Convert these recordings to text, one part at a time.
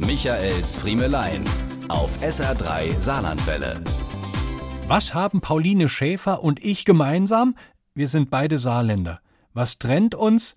Michaels Friemelein auf SR3 Saarlandwelle. Was haben Pauline Schäfer und ich gemeinsam? Wir sind beide Saarländer. Was trennt uns?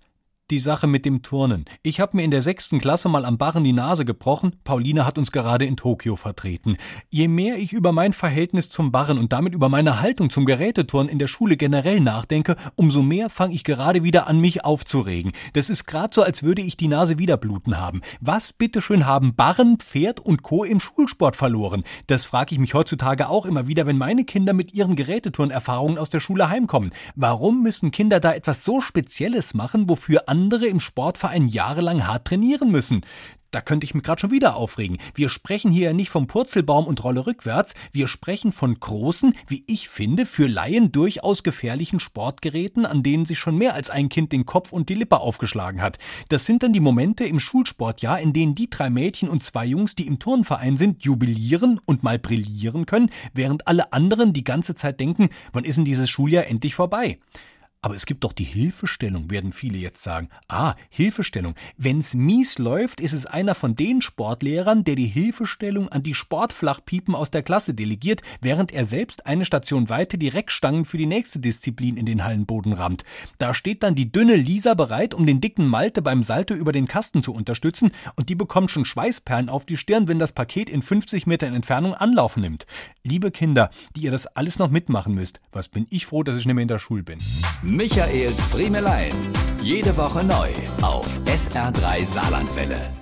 Die Sache mit dem Turnen. Ich habe mir in der sechsten Klasse mal am Barren die Nase gebrochen. Pauline hat uns gerade in Tokio vertreten. Je mehr ich über mein Verhältnis zum Barren und damit über meine Haltung zum Geräteturnen in der Schule generell nachdenke, umso mehr fange ich gerade wieder an, mich aufzuregen. Das ist gerade so, als würde ich die Nase wieder bluten haben. Was bitteschön haben Barren, Pferd und Co. im Schulsport verloren? Das frage ich mich heutzutage auch immer wieder, wenn meine Kinder mit ihren Geräteturnerfahrungen aus der Schule heimkommen. Warum müssen Kinder da etwas so Spezielles machen, wofür andere im Sportverein jahrelang hart trainieren müssen. Da könnte ich mich gerade schon wieder aufregen. Wir sprechen hier ja nicht vom Purzelbaum und Rolle rückwärts, wir sprechen von großen, wie ich finde, für Laien durchaus gefährlichen Sportgeräten, an denen sich schon mehr als ein Kind den Kopf und die Lippe aufgeschlagen hat. Das sind dann die Momente im Schulsportjahr, in denen die drei Mädchen und zwei Jungs, die im Turnverein sind, jubilieren und mal brillieren können, während alle anderen die ganze Zeit denken, wann ist denn dieses Schuljahr endlich vorbei? Aber es gibt doch die Hilfestellung, werden viele jetzt sagen. Ah, Hilfestellung. Wenn's mies läuft, ist es einer von den Sportlehrern, der die Hilfestellung an die Sportflachpiepen aus der Klasse delegiert, während er selbst eine Station weiter die Reckstangen für die nächste Disziplin in den Hallenboden rammt. Da steht dann die dünne Lisa bereit, um den dicken Malte beim Salto über den Kasten zu unterstützen, und die bekommt schon Schweißperlen auf die Stirn, wenn das Paket in 50 Metern Entfernung Anlauf nimmt. Liebe Kinder, die ihr das alles noch mitmachen müsst, was bin ich froh, dass ich nicht mehr in der Schule bin. Michaels Friemelein. Jede Woche neu auf SR3 Saarlandwelle.